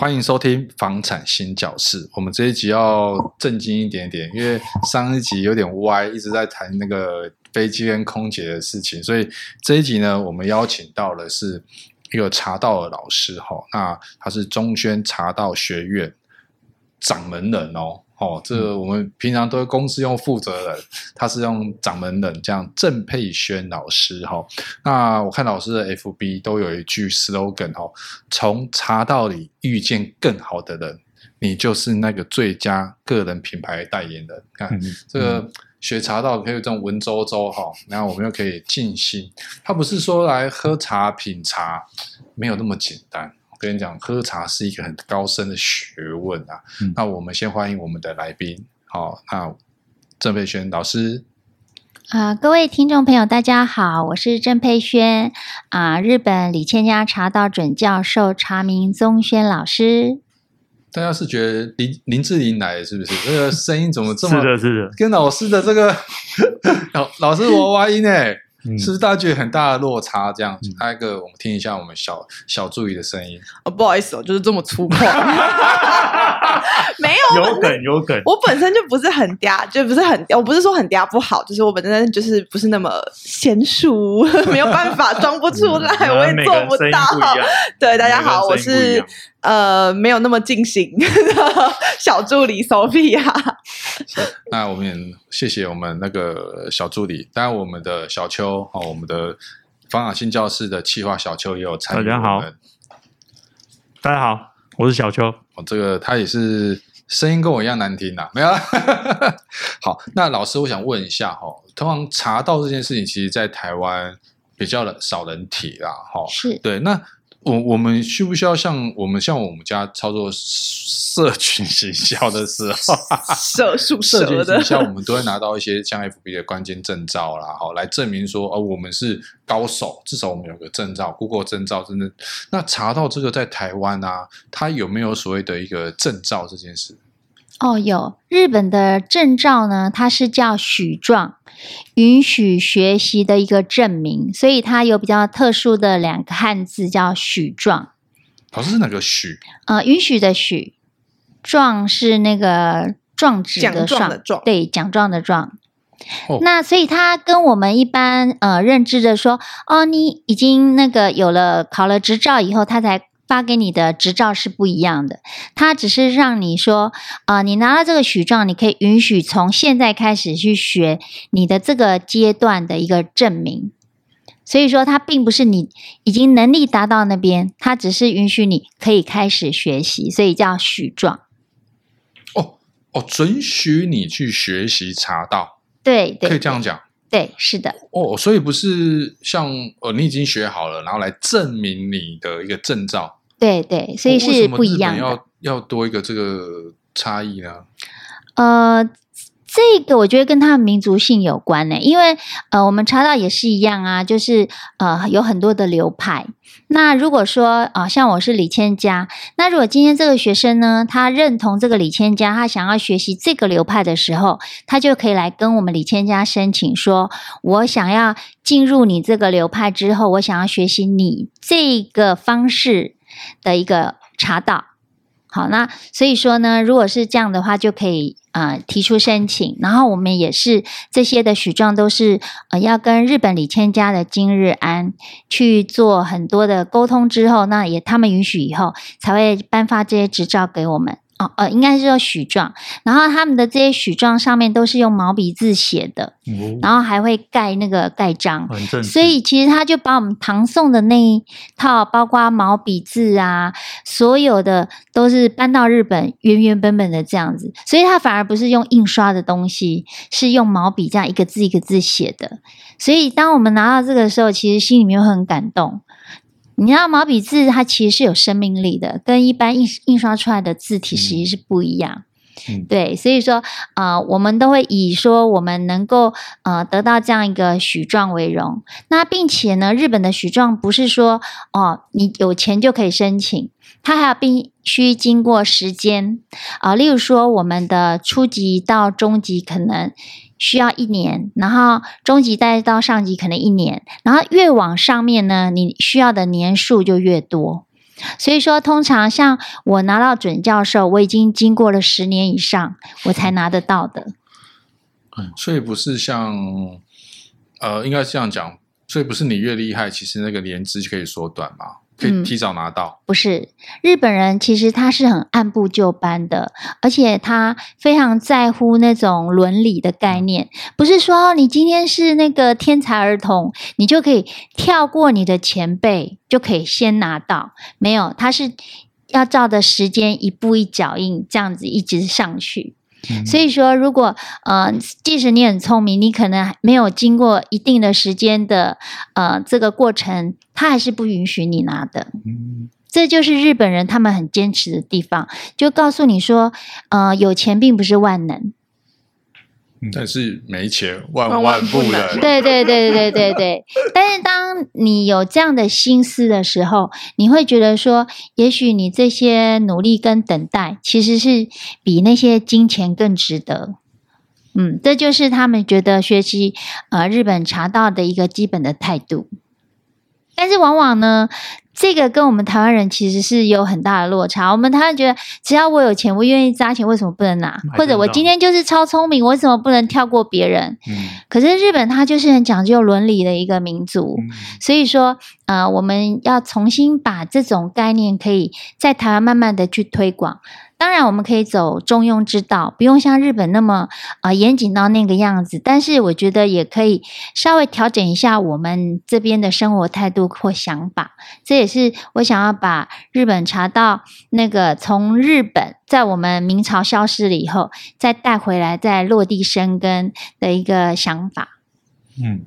欢迎收听房产星叫室。我们这一集要正经一点点，因为上一集有点歪，一直在谈那个飞机跟空姐的事情，所以这一集呢，我们邀请到的是一个茶道的老师哈，那他是中宣茶道学院掌门人哦。哦，这个我们平常都是公司用负责人，他是用掌门人，这样郑佩轩老师哈、哦。那我看老师的 FB 都有一句 slogan 哦，从茶道里遇见更好的人，你就是那个最佳个人品牌代言人。看、嗯、这个学茶道可以这种文绉绉哈，然后我们又可以静心，他不是说来喝茶品茶，没有那么简单。跟你讲，喝茶是一个很高深的学问啊。嗯、那我们先欢迎我们的来宾，好，那郑佩轩老师。啊、呃，各位听众朋友，大家好，我是郑佩轩啊、呃，日本李千家茶道准教授茶名宗轩老师。大家是觉得林林志玲来是不是？这个声音怎么这么？是的，是的，跟老师的这个 老老师娃娃音哎。是不是大家觉得很大的落差？这样子，来、嗯、一个，我们听一下我们小小助理的声音。哦，不好意思哦，就是这么粗犷。没有，有梗有梗。我本身就不是很嗲，就不是很，我不是说很嗲不好，就是我本身就是不是那么娴熟，没有办法装不出来，嗯、我也做不到。不对，大家好，我是。呃，没有那么尽兴的 小助理 Sophia。那我们也谢谢我们那个小助理，当然我们的小邱哦，我们的房产星叫室的企划小邱也有参与。大家好，大家好，我是小邱。哦，这个他也是声音跟我一样难听呐，没有。好，那老师，我想问一下哈，通常茶道这件事情，其实在台湾比较的少人提啦，哈，是对那。我我们需不需要像我们像我们家操作社群行销的时候，社 畜社群行销，我们都会拿到一些像 FB 的关键证照啦，好来证明说哦，我们是高手，至少我们有个证照，Google 证照，真的。那查到这个在台湾啊，它有没有所谓的一个证照这件事？哦，有日本的证照呢，它是叫许状，允许学习的一个证明，所以它有比较特殊的两个汉字叫许状。老师是哪个许？呃，允许的许，状是那个状纸的状，的状对，奖状的状。哦、那所以它跟我们一般呃认知的说，哦，你已经那个有了考了执照以后，他才。发给你的执照是不一样的，它只是让你说，啊、呃，你拿到这个许状，你可以允许从现在开始去学你的这个阶段的一个证明。所以说，它并不是你已经能力达到那边，它只是允许你可以开始学习，所以叫许状。哦哦，准许你去学习茶道，对，对，可以这样讲。对，是的。哦，所以不是像呃，你已经学好了，然后来证明你的一个证照。对对，所以是不一样的。要要多一个这个差异呢？呃，这个我觉得跟他们民族性有关呢，因为呃，我们查到也是一样啊，就是呃，有很多的流派。那如果说啊、呃，像我是李千家，那如果今天这个学生呢，他认同这个李千家，他想要学习这个流派的时候，他就可以来跟我们李千家申请说，我想要进入你这个流派之后，我想要学习你这个方式。的一个查到，好，那所以说呢，如果是这样的话，就可以呃提出申请，然后我们也是这些的许状都是呃要跟日本李千家的金日安去做很多的沟通之后，那也他们允许以后才会颁发这些执照给我们。哦，呃，应该是说许状，然后他们的这些许状上面都是用毛笔字写的，嗯、然后还会盖那个盖章，所以其实他就把我们唐宋的那一套，包括毛笔字啊，所有的都是搬到日本原原本本的这样子，所以他反而不是用印刷的东西，是用毛笔这样一个字一个字写的，所以当我们拿到这个时候，其实心里面会很感动。你知道毛笔字它其实是有生命力的，跟一般印印刷出来的字体实际是不一样。嗯、对，所以说啊、呃，我们都会以说我们能够呃得到这样一个许状为荣。那并且呢，日本的许状不是说哦你有钱就可以申请，它还要必须经过时间啊、呃。例如说，我们的初级到中级可能。需要一年，然后中级再到上级可能一年，然后越往上面呢，你需要的年数就越多。所以说，通常像我拿到准教授，我已经经过了十年以上，我才拿得到的。嗯，所以不是像，呃，应该是这样讲，所以不是你越厉害，其实那个年资就可以缩短嘛。可以提早拿到。嗯，不是日本人，其实他是很按部就班的，而且他非常在乎那种伦理的概念。不是说你今天是那个天才儿童，你就可以跳过你的前辈，就可以先拿到。没有，他是要照着时间一步一脚印这样子一直上去。所以说，如果呃，即使你很聪明，你可能没有经过一定的时间的呃这个过程，他还是不允许你拿的。嗯，这就是日本人他们很坚持的地方，就告诉你说，呃，有钱并不是万能。但是没钱万万不能。对对对对对对。但是当你有这样的心思的时候，你会觉得说，也许你这些努力跟等待，其实是比那些金钱更值得。嗯，这就是他们觉得学习呃日本茶道的一个基本的态度。但是往往呢，这个跟我们台湾人其实是有很大的落差。我们台湾觉得，只要我有钱，我愿意砸钱，为什么不能拿？或者我今天就是超聪明，我为什么不能跳过别人？嗯。可是日本它就是很讲究伦理的一个民族，嗯。所以说，呃，我们要重新把这种概念，可以在台湾慢慢的去推广。当然，我们可以走中庸之道，不用像日本那么啊、呃、严谨到那个样子。但是，我觉得也可以稍微调整一下我们这边的生活态度或想法。这也是我想要把日本茶道那个从日本在我们明朝消失了以后，再带回来，再落地生根的一个想法。嗯，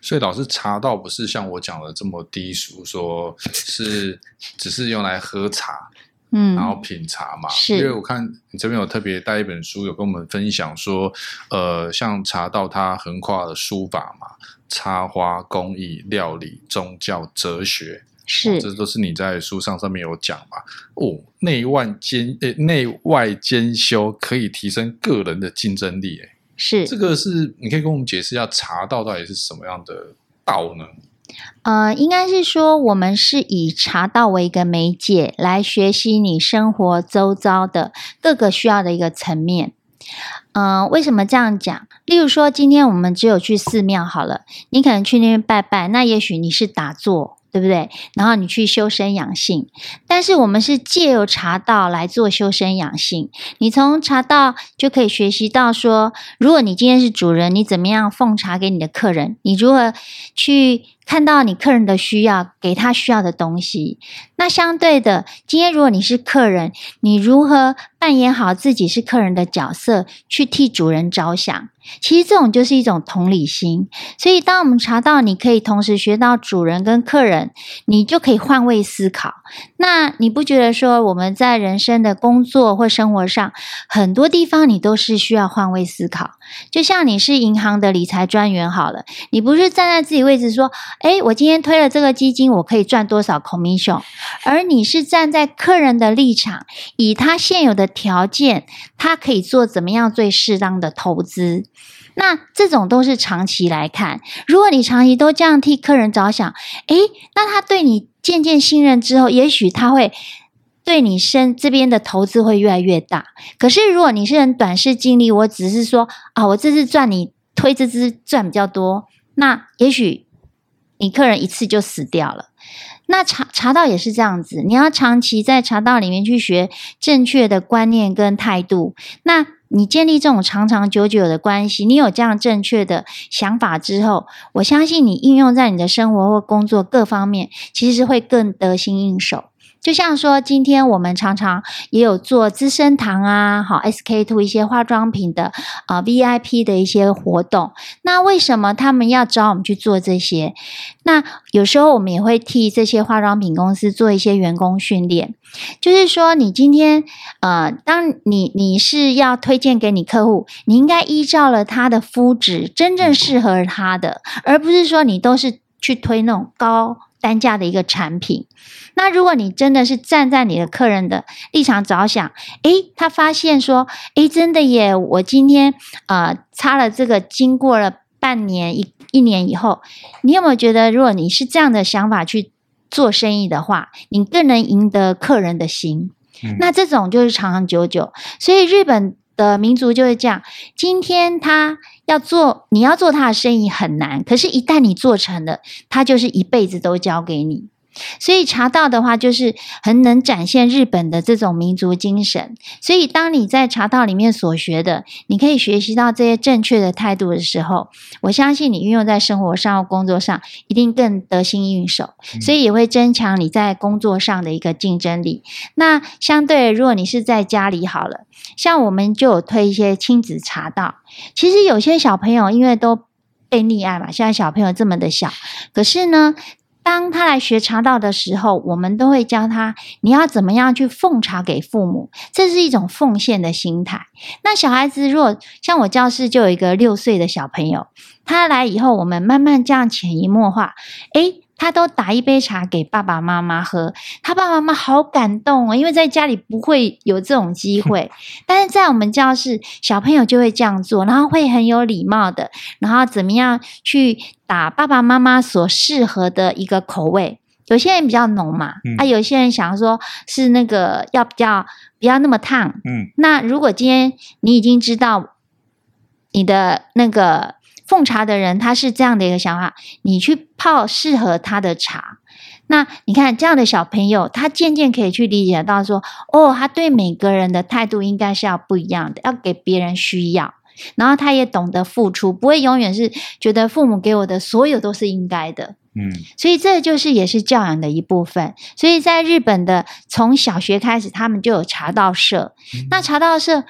所以老师茶道不是像我讲的这么低俗，说是只是用来喝茶。嗯，然后品茶嘛，是。因为我看你这边有特别带一本书，有跟我们分享说，呃，像茶道它横跨了书法嘛、插花、工艺、料理、宗教、哲学，是，哦、这都是你在书上上面有讲嘛。哦，内外兼诶，内外兼修可以提升个人的竞争力，诶，是，这个是你可以跟我们解释一下茶道到底是什么样的道呢？呃，应该是说，我们是以茶道为一个媒介，来学习你生活周遭的各个需要的一个层面。嗯、呃，为什么这样讲？例如说，今天我们只有去寺庙好了，你可能去那边拜拜，那也许你是打坐。对不对？然后你去修身养性，但是我们是借由茶道来做修身养性。你从茶道就可以学习到说，如果你今天是主人，你怎么样奉茶给你的客人？你如何去看到你客人的需要，给他需要的东西？那相对的，今天如果你是客人，你如何扮演好自己是客人的角色，去替主人着想？其实这种就是一种同理心，所以当我们查到，你可以同时学到主人跟客人，你就可以换位思考。那你不觉得说我们在人生的工作或生活上，很多地方你都是需要换位思考？就像你是银行的理财专员好了，你不是站在自己位置说，诶，我今天推了这个基金，我可以赚多少 commission，而你是站在客人的立场，以他现有的条件，他可以做怎么样最适当的投资。那这种都是长期来看，如果你长期都这样替客人着想，诶，那他对你渐渐信任之后，也许他会对你身这边的投资会越来越大。可是如果你是很短视经历，我只是说啊，我这次赚你推这支赚比较多，那也许你客人一次就死掉了。那茶茶道也是这样子，你要长期在茶道里面去学正确的观念跟态度，那。你建立这种长长久久的关系，你有这样正确的想法之后，我相信你应用在你的生活或工作各方面，其实会更得心应手。就像说，今天我们常常也有做资生堂啊，好 SK two 一些化妆品的啊、VIP 的一些活动。那为什么他们要找我们去做这些？那有时候我们也会替这些化妆品公司做一些员工训练。就是说，你今天呃，当你你是要推荐给你客户，你应该依照了他的肤质，真正适合他的，而不是说你都是去推那种高单价的一个产品。那如果你真的是站在你的客人的立场着想，诶，他发现说，诶，真的耶，我今天呃擦了这个，经过了半年一一年以后，你有没有觉得，如果你是这样的想法去做生意的话，你更能赢得客人的心。嗯、那这种就是长长久久。所以日本的民族就是这样：今天他要做，你要做他的生意很难，可是，一旦你做成了，他就是一辈子都交给你。所以茶道的话，就是很能展现日本的这种民族精神。所以，当你在茶道里面所学的，你可以学习到这些正确的态度的时候，我相信你运用在生活上或工作上，一定更得心应手。所以，也会增强你在工作上的一个竞争力。那相对，如果你是在家里好了，像我们就有推一些亲子茶道。其实有些小朋友因为都被溺爱嘛，现在小朋友这么的小，可是呢，当他来学茶道的时候，我们都会教他，你要怎么样去奉茶给父母，这是一种奉献的心态。那小孩子如果像我教室就有一个六岁的小朋友，他来以后，我们慢慢这样潜移默化，诶。他都打一杯茶给爸爸妈妈喝，他爸爸妈妈好感动哦，因为在家里不会有这种机会，但是在我们教室，小朋友就会这样做，然后会很有礼貌的，然后怎么样去打爸爸妈妈所适合的一个口味。有些人比较浓嘛，嗯、啊，有些人想说是那个要比较不要那么烫，嗯，那如果今天你已经知道你的那个。奉茶的人，他是这样的一个想法，你去泡适合他的茶。那你看这样的小朋友，他渐渐可以去理解到说，哦，他对每个人的态度应该是要不一样的，要给别人需要，然后他也懂得付出，不会永远是觉得父母给我的所有都是应该的。嗯，所以这就是也是教养的一部分。所以在日本的从小学开始，他们就有茶道社。嗯、那茶道社。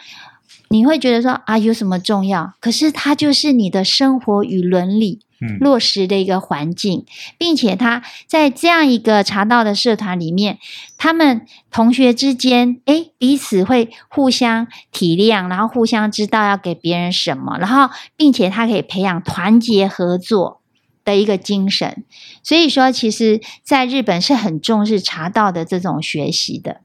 你会觉得说啊，有什么重要？可是它就是你的生活与伦理落实的一个环境，嗯、并且他在这样一个茶道的社团里面，他们同学之间，诶，彼此会互相体谅，然后互相知道要给别人什么，然后并且他可以培养团结合作的一个精神。所以说，其实在日本是很重视茶道的这种学习的。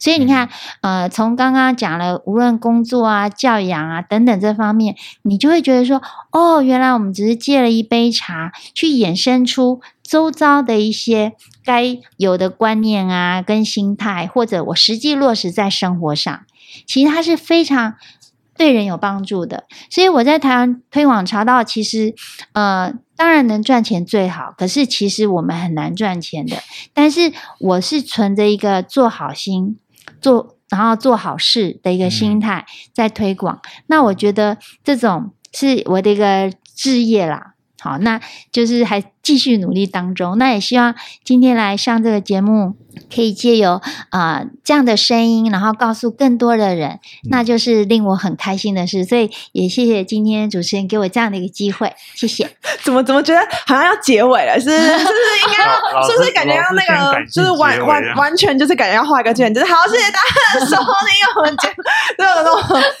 所以你看，呃，从刚刚讲了，无论工作啊、教养啊等等这方面，你就会觉得说，哦，原来我们只是借了一杯茶，去衍生出周遭的一些该有的观念啊、跟心态，或者我实际落实在生活上，其实它是非常对人有帮助的。所以我在台湾推广茶道，其实，呃，当然能赚钱最好，可是其实我们很难赚钱的。但是我是存着一个做好心。做，然后做好事的一个心态在推广，嗯、那我觉得这种是我的一个志业啦。好，那就是还继续努力当中。那也希望今天来上这个节目，可以借由啊、呃、这样的声音，然后告诉更多的人，那就是令我很开心的事。所以也谢谢今天主持人给我这样的一个机会，谢谢。怎么怎么觉得好像要结尾了？是是是，是应该 是不是感觉要那个，就是完完完全就是感觉要画一个卷，就是好，谢谢大家收听我们节目，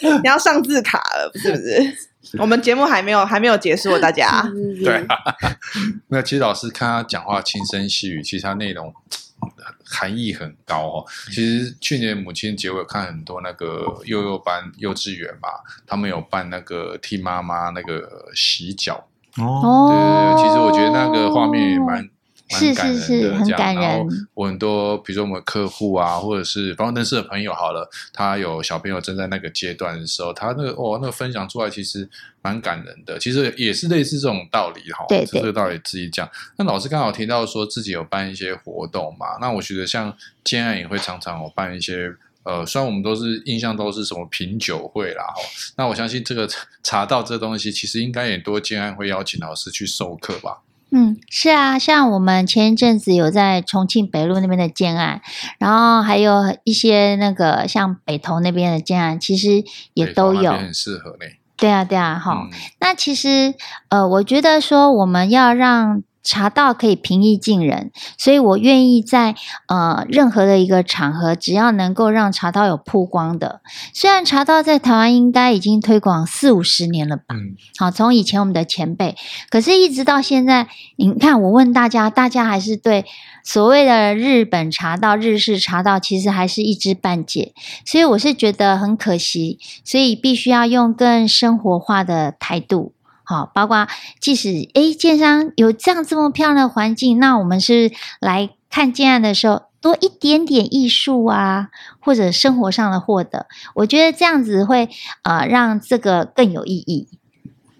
对，你要上字卡了，是不是？我们节目还没有还没有结束，大家 对啊，那其实老师看他讲话轻声细语，其实他内容 含义很高哦。其实去年母亲节我有看很多那个幼幼班幼稚园嘛，他们有办那个替妈妈那个洗脚哦，对对对，其实我觉得那个画面也蛮。蛮感人的，这样，很感人。然后我很多，比如说我们客户啊，或者是方认识的朋友，好了，他有小朋友正在那个阶段的时候，他那个哦，那个分享出来其实蛮感人的。其实也是类似这种道理哈，对，对，这个道理自己讲。那老师刚好提到说自己有办一些活动嘛，那我觉得像建案也会常常有办一些，呃，虽然我们都是印象都是什么品酒会啦，哈，那我相信这个 茶道这东西，其实应该也多建案会邀请老师去授课吧。嗯，是啊，像我们前一阵子有在重庆北路那边的建案，然后还有一些那个像北投那边的建案，其实也都有，很适合呢。对啊，对啊，哈、嗯。那其实呃，我觉得说我们要让。茶道可以平易近人，所以我愿意在呃任何的一个场合，只要能够让茶道有曝光的。虽然茶道在台湾应该已经推广四五十年了吧，嗯，好，从以前我们的前辈，可是一直到现在，你看我问大家，大家还是对所谓的日本茶道、日式茶道，其实还是一知半解，所以我是觉得很可惜，所以必须要用更生活化的态度。好，包括即使诶，建商有这样这么漂亮的环境，那我们是来看建案的时候多一点点艺术啊，或者生活上的获得，我觉得这样子会呃让这个更有意义。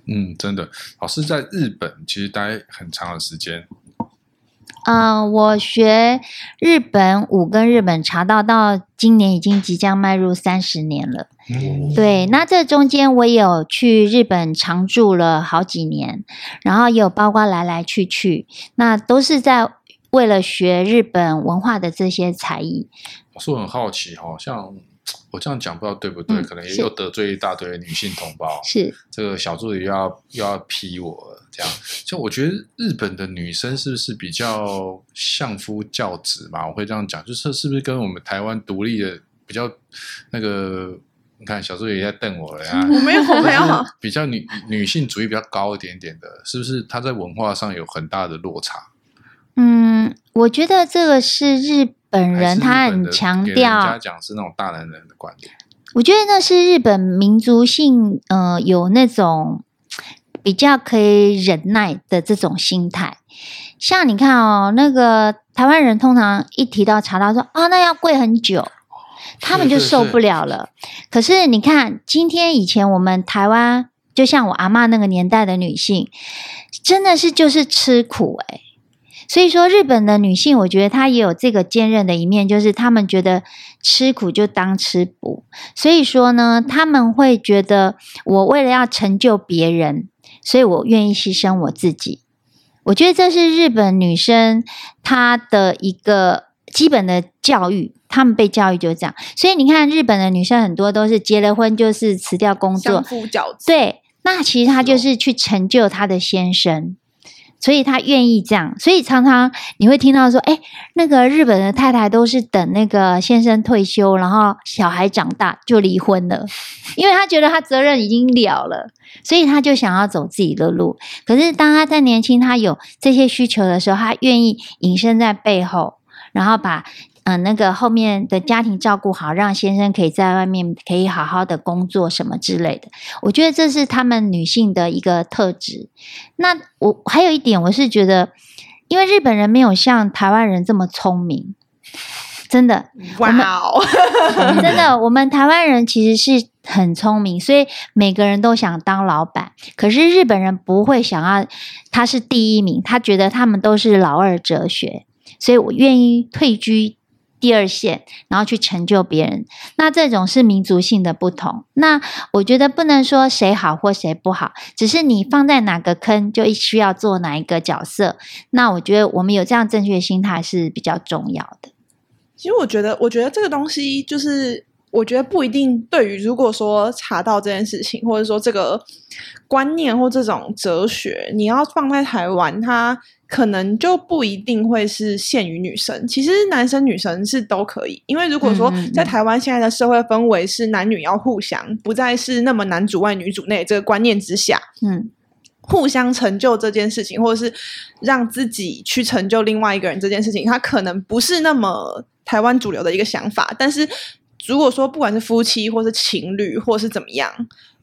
嗯，真的，老师在日本其实待很长的时间。嗯、呃，我学日本舞跟日本茶道到今年已经即将迈入三十年了。嗯、对，那这中间我也有去日本常住了好几年，然后也有包括来来去去，那都是在为了学日本文化的这些才艺。我是很好奇哈，像。我这样讲不知道对不对，嗯、可能也有得罪一大堆女性同胞。是这个小助理又要又要批我了，这样。就我觉得日本的女生是不是比较相夫教子嘛？我会这样讲，就是是不是跟我们台湾独立的比较那个？你看小助理也在瞪我了呀。我没有，我没有。比较女女性主义比较高一点点的，是不是？她在文化上有很大的落差。嗯，我觉得这个是日。本人他很强调，家讲是那种大男人的观点。我觉得那是日本民族性，呃，有那种比较可以忍耐的这种心态。像你看哦，那个台湾人通常一提到茶道，说啊，那要跪很久，他们就受不了了。是是是。可是你看，今天以前我们台湾，就像我阿嬷那个年代的女性，真的是就是吃苦诶、欸所以说，日本的女性，我觉得她也有这个坚韧的一面，就是她们觉得吃苦就当吃补。所以说呢，她们会觉得我为了要成就别人，所以我愿意牺牲我自己。我觉得这是日本女生她的一个基本的教育，她们被教育就这样。所以你看，日本的女生很多都是结了婚就是辞掉工作。对，那其实她就是去成就她的先生。所以他愿意这样，所以常常你会听到说，哎，那个日本的太太都是等那个先生退休，然后小孩长大就离婚了，因为他觉得他责任已经了了，所以他就想要走自己的路。可是当他在年轻，他有这些需求的时候，他愿意隐身在背后，然后把。嗯、呃，那个后面的家庭照顾好，让先生可以在外面可以好好的工作什么之类的，我觉得这是他们女性的一个特质。那我还有一点，我是觉得，因为日本人没有像台湾人这么聪明，真的，哇哦 真的，我们台湾人其实是很聪明，所以每个人都想当老板。可是日本人不会想要他是第一名，他觉得他们都是老二哲学，所以我愿意退居。第二线，然后去成就别人，那这种是民族性的不同。那我觉得不能说谁好或谁不好，只是你放在哪个坑，就需要做哪一个角色。那我觉得我们有这样正确的心态是比较重要的。其实我觉得，我觉得这个东西就是，我觉得不一定对于如果说查到这件事情，或者说这个观念或这种哲学，你要放在台湾，它。可能就不一定会是限于女生，其实男生女生是都可以。因为如果说在台湾现在的社会氛围是男女要互相，不再是那么男主外女主内这个观念之下，嗯，互相成就这件事情，或者是让自己去成就另外一个人这件事情，他可能不是那么台湾主流的一个想法。但是如果说不管是夫妻，或是情侣，或是怎么样，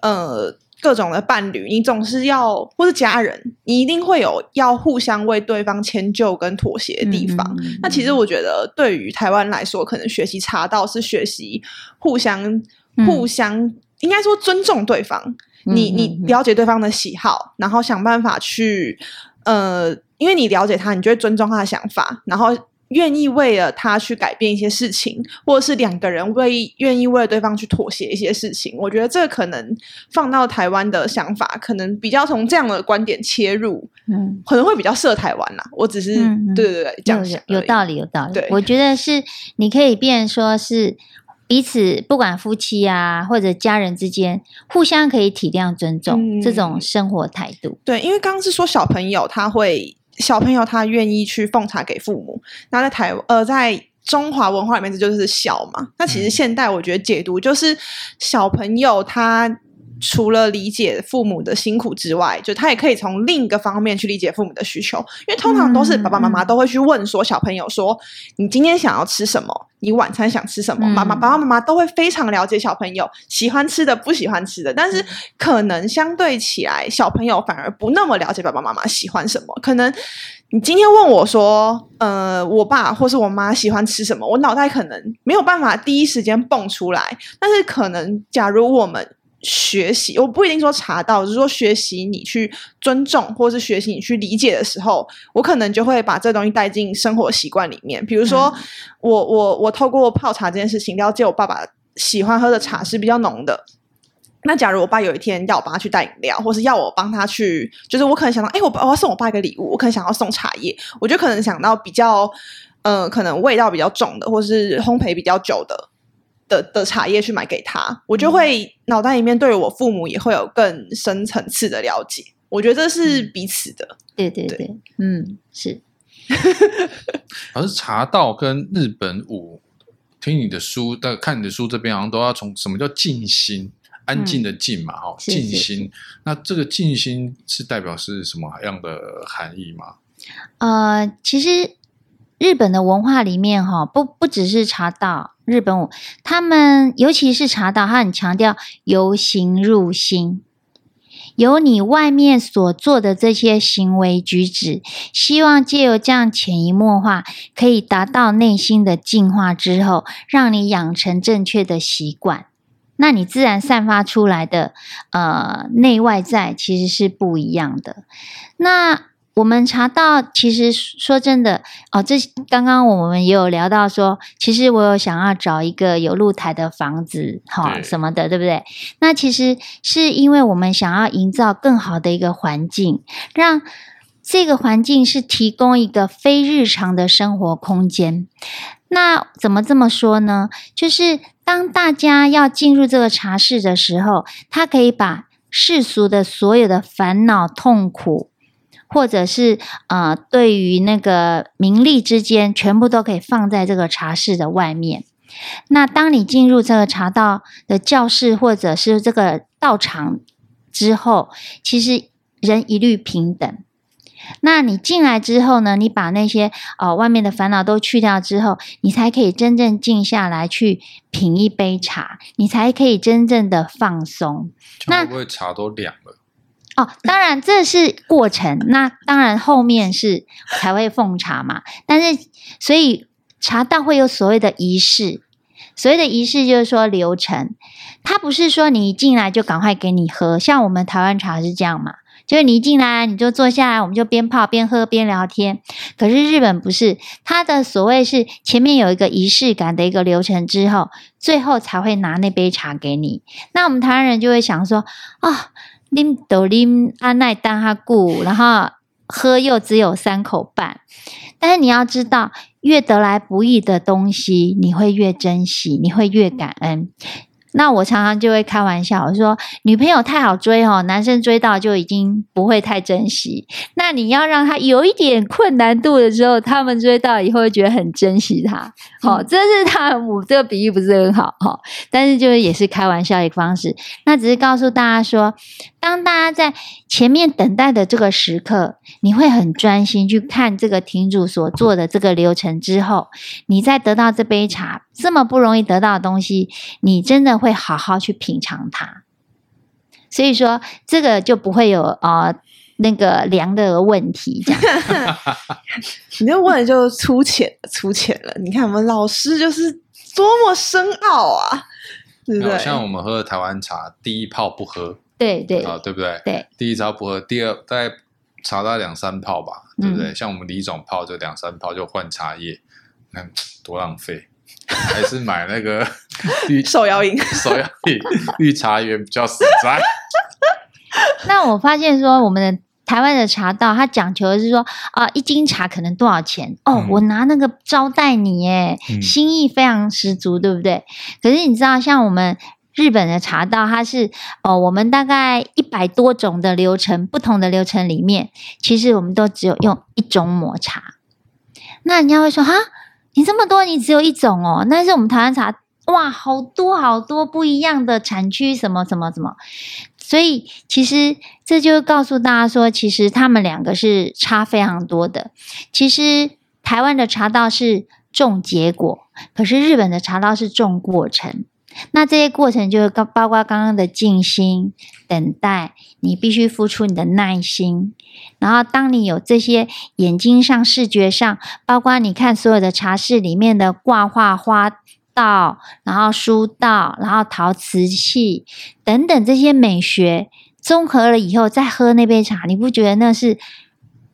呃。各种的伴侣，你总是要，或是家人，你一定会有要互相为对方迁就跟妥协的地方。嗯嗯嗯、那其实我觉得，对于台湾来说，可能学习茶道是学习互相、互相，嗯、应该说尊重对方。嗯、你你了解对方的喜好，然后想办法去，呃，因为你了解他，你就会尊重他的想法，然后。愿意为了他去改变一些事情，或者是两个人为愿意为了对方去妥协一些事情，我觉得这个可能放到台湾的想法，可能比较从这样的观点切入，嗯，可能会比较适合台湾啦。我只是、嗯、对对对，这样想有，有道理，有道理。对，我觉得是你可以变说是彼此不管夫妻啊或者家人之间，互相可以体谅尊重、嗯、这种生活态度。对，因为刚刚是说小朋友他会。小朋友他愿意去奉茶给父母，那在台呃，在中华文化里面，这就是孝嘛。那其实现代我觉得解读就是小朋友他除了理解父母的辛苦之外，就他也可以从另一个方面去理解父母的需求。因为通常都是爸爸妈妈都会去问说小朋友说：“你今天想要吃什么？你晚餐想吃什么？”妈妈、爸爸妈妈都会非常了解小朋友喜欢吃的、不喜欢吃的。但是可能相对起来，小朋友反而不那么了解爸爸妈妈喜欢什么。可能你今天问我说：“呃，我爸或是我妈喜欢吃什么？”我脑袋可能没有办法第一时间蹦出来。但是可能，假如我们学习，我不一定说查到，就是说学习你去尊重，或是学习你去理解的时候，我可能就会把这东西带进生活习惯里面。比如说，嗯、我我我透过泡茶这件事情，了解我爸爸喜欢喝的茶是比较浓的。那假如我爸有一天要我帮他去带饮料，或是要我帮他去，就是我可能想到，哎，我我要送我爸一个礼物，我可能想要送茶叶，我就可能想到比较，呃，可能味道比较重的，或是烘焙比较久的。的的茶叶去买给他，我就会脑袋里面对我父母也会有更深层次的了解。我觉得这是彼此的，对对对，对嗯，是。而是茶道跟日本舞，听你的书，但看你的书这边好像都要从什么叫静心，安静的静嘛，哈、嗯，静心。那这个静心是代表是什么样的含义吗？呃，其实日本的文化里面，哈，不不只是茶道。日本舞，他们尤其是茶道，他很强调由形入心，由你外面所做的这些行为举止，希望借由这样潜移默化，可以达到内心的净化之后，让你养成正确的习惯，那你自然散发出来的呃内外在其实是不一样的。那我们查到，其实说真的哦，这刚刚我们也有聊到说，其实我有想要找一个有露台的房子，哈、哦，什么的，对不对？那其实是因为我们想要营造更好的一个环境，让这个环境是提供一个非日常的生活空间。那怎么这么说呢？就是当大家要进入这个茶室的时候，他可以把世俗的所有的烦恼、痛苦。或者是呃，对于那个名利之间，全部都可以放在这个茶室的外面。那当你进入这个茶道的教室，或者是这个道场之后，其实人一律平等。那你进来之后呢，你把那些呃外面的烦恼都去掉之后，你才可以真正静下来去品一杯茶，你才可以真正的放松。那会不会茶都凉了？哦，当然这是过程，那当然后面是才会奉茶嘛。但是，所以茶道会有所谓的仪式，所谓的仪式就是说流程，它不是说你一进来就赶快给你喝，像我们台湾茶是这样嘛，就是你一进来你就坐下来，我们就边泡边喝边聊天。可是日本不是，它的所谓是前面有一个仪式感的一个流程之后，最后才会拿那杯茶给你。那我们台湾人就会想说啊。哦啉都啉阿奈当哈固，然后喝又只有三口半。但是你要知道，越得来不易的东西，你会越珍惜，你会越感恩。那我常常就会开玩笑，我说女朋友太好追哦，男生追到就已经不会太珍惜。那你要让他有一点困难度的时候，他们追到以后会觉得很珍惜他。好、嗯哦，这是他我这个比喻不是很好哈、哦，但是就是也是开玩笑的方式。那只是告诉大家说，当大家在前面等待的这个时刻，你会很专心去看这个亭主所做的这个流程之后，你再得到这杯茶，这么不容易得到的东西，你真的会。好好去品尝它，所以说这个就不会有啊、呃、那个凉的问题。这样，你这问的就粗浅粗浅了。你看我们老师就是多么深奥啊，对不对？像我们喝的台湾茶，第一泡不喝，对对啊，对不对？对，第一泡不喝，第二大概茶大概两三泡吧，对不对？嗯、像我们李总泡就两三泡就换茶叶，那多浪费。还是买那个 绿手摇饮，手摇饮绿茶园比较实在。那我发现说，我们的台湾的茶道，它讲求的是说啊，一斤茶可能多少钱？哦，嗯、我拿那个招待你，耶，心意非常十足，对不对？可是你知道，像我们日本的茶道，它是哦，我们大概一百多种的流程，不同的流程里面，其实我们都只有用一种抹茶。那人家会说哈。你这么多，你只有一种哦？但是我们台湾茶哇，好多好多不一样的产区，什么什么什么。所以其实这就告诉大家说，其实他们两个是差非常多的。其实台湾的茶道是重结果，可是日本的茶道是重过程。那这些过程就是包括刚刚的静心、等待，你必须付出你的耐心。然后，当你有这些眼睛上、视觉上，包括你看所有的茶室里面的挂画花道，然后书道，然后陶瓷器等等这些美学综合了以后，再喝那杯茶，你不觉得那是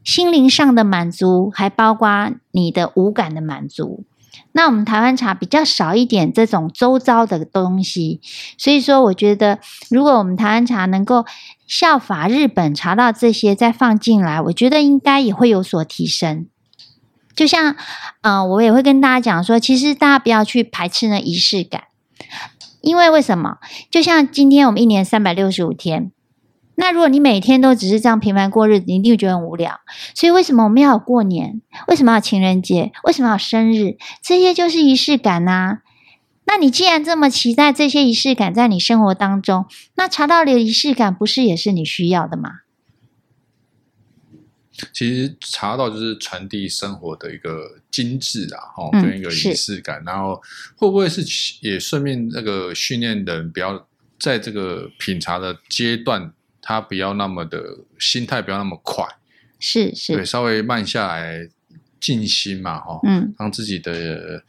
心灵上的满足，还包括你的五感的满足？那我们台湾茶比较少一点这种周遭的东西，所以说我觉得，如果我们台湾茶能够效法日本茶道这些再放进来，我觉得应该也会有所提升。就像，嗯、我也会跟大家讲说，其实大家不要去排斥那仪式感，因为为什么？就像今天我们一年三百六十五天。那如果你每天都只是这样平凡过日子，你一定会觉得很无聊。所以为什么我们要有过年？为什么要情人节？为什么要生日？这些就是仪式感呐、啊。那你既然这么期待这些仪式感在你生活当中，那茶道里的仪式感不是也是你需要的吗？其实茶道就是传递生活的一个精致啊，哦，跟一个仪式感。嗯、然后会不会是也顺便那个训练人，不要在这个品茶的阶段。他不要那么的心态，不要那么快，是是，对，稍微慢下来，静心嘛，哈，嗯，让自己的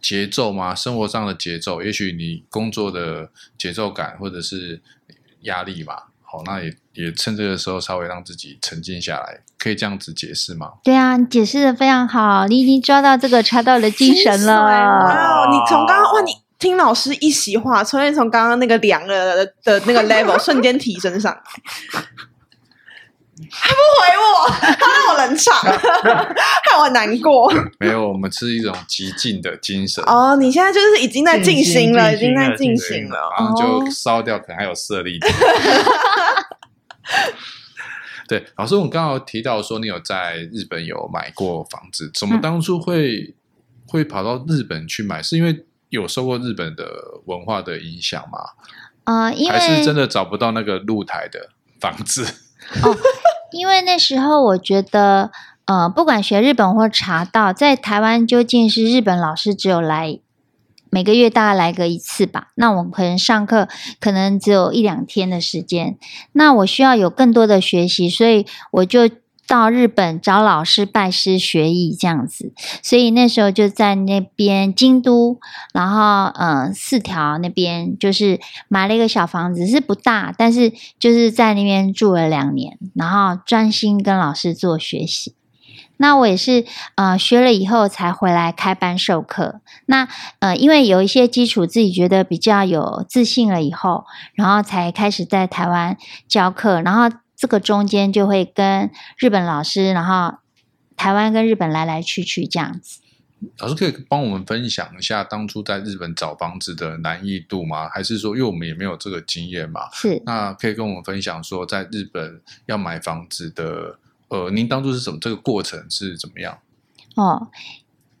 节奏嘛，生活上的节奏，也许你工作的节奏感或者是压力嘛，好，那也也趁这个时候稍微让自己沉静下来，可以这样子解释吗？对啊，你解释的非常好，你已经抓到这个 茶道的精神了，哇，你从刚刚哇你。听老师一席话，突然从刚刚那个凉了的那个 level 瞬间提升上，还不回我，他让我冷场，害我难过。没有，我们是一种极尽的精神。哦，你现在就是已经在进行了，已经在进行了，然后就烧掉，可能还有舍利。对，老师，我们刚刚提到说你有在日本有买过房子，怎么当初会、嗯、会跑到日本去买？是因为有受过日本的文化的影响吗？呃，因为还是真的找不到那个露台的房子。哦，因为那时候我觉得，呃，不管学日本或茶道，在台湾究竟是日本老师只有来每个月大概来个一次吧。那我可能上课可能只有一两天的时间，那我需要有更多的学习，所以我就。到日本找老师拜师学艺这样子，所以那时候就在那边京都，然后呃四条那边就是买了一个小房子，是不大，但是就是在那边住了两年，然后专心跟老师做学习。那我也是呃学了以后才回来开班授课。那呃因为有一些基础，自己觉得比较有自信了以后，然后才开始在台湾教课，然后。这个中间就会跟日本老师，然后台湾跟日本来来去去这样子。老师可以帮我们分享一下当初在日本找房子的难易度吗？还是说，因为我们也没有这个经验嘛？是。那可以跟我们分享说，在日本要买房子的，呃，您当初是怎么这个过程是怎么样？哦，